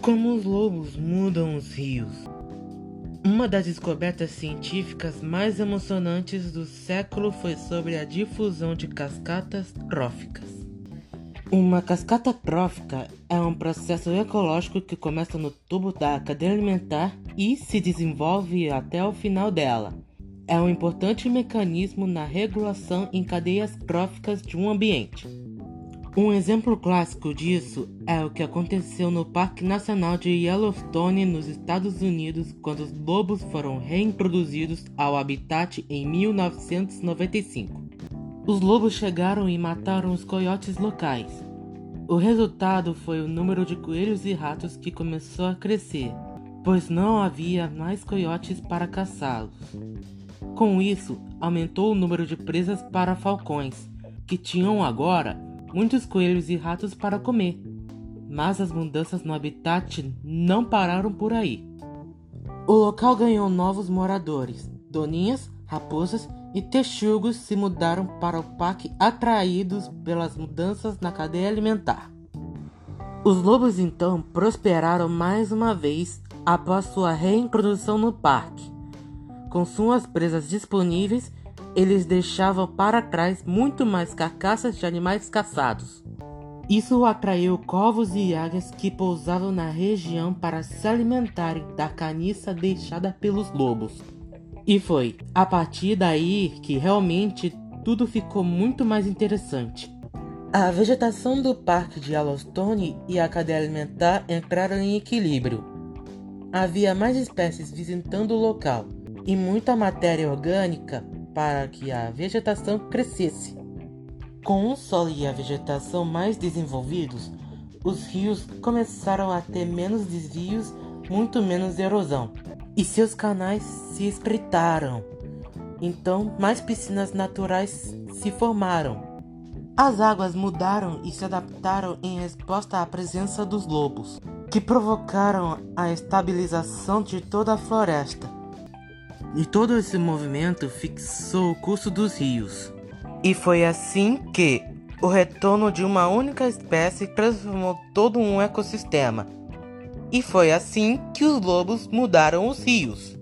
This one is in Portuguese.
Como os lobos mudam os rios. Uma das descobertas científicas mais emocionantes do século foi sobre a difusão de cascatas tróficas. Uma cascata trófica é um processo ecológico que começa no tubo da cadeia alimentar e se desenvolve até o final dela. É um importante mecanismo na regulação em cadeias tróficas de um ambiente. Um exemplo clássico disso é o que aconteceu no Parque Nacional de Yellowstone, nos Estados Unidos, quando os lobos foram reintroduzidos ao habitat em 1995. Os lobos chegaram e mataram os coiotes locais. O resultado foi o número de coelhos e ratos que começou a crescer, pois não havia mais coiotes para caçá-los. Com isso, aumentou o número de presas para falcões, que tinham agora muitos coelhos e ratos para comer. Mas as mudanças no habitat não pararam por aí. O local ganhou novos moradores. Doninhas, raposas e texugos se mudaram para o parque atraídos pelas mudanças na cadeia alimentar. Os lobos então prosperaram mais uma vez após sua reintrodução no parque. Com suas presas disponíveis, eles deixavam para trás muito mais carcaças de animais caçados. Isso atraiu corvos e águias que pousavam na região para se alimentarem da caniça deixada pelos lobos. E foi a partir daí que realmente tudo ficou muito mais interessante. A vegetação do parque de Yellowstone e a cadeia alimentar entraram em equilíbrio. Havia mais espécies visitando o local e muita matéria orgânica para que a vegetação crescesse. Com o solo e a vegetação mais desenvolvidos, os rios começaram a ter menos desvios, muito menos erosão, e seus canais se espreitaram. Então, mais piscinas naturais se formaram. As águas mudaram e se adaptaram em resposta à presença dos lobos, que provocaram a estabilização de toda a floresta. E todo esse movimento fixou o curso dos rios. E foi assim que o retorno de uma única espécie transformou todo um ecossistema. E foi assim que os lobos mudaram os rios.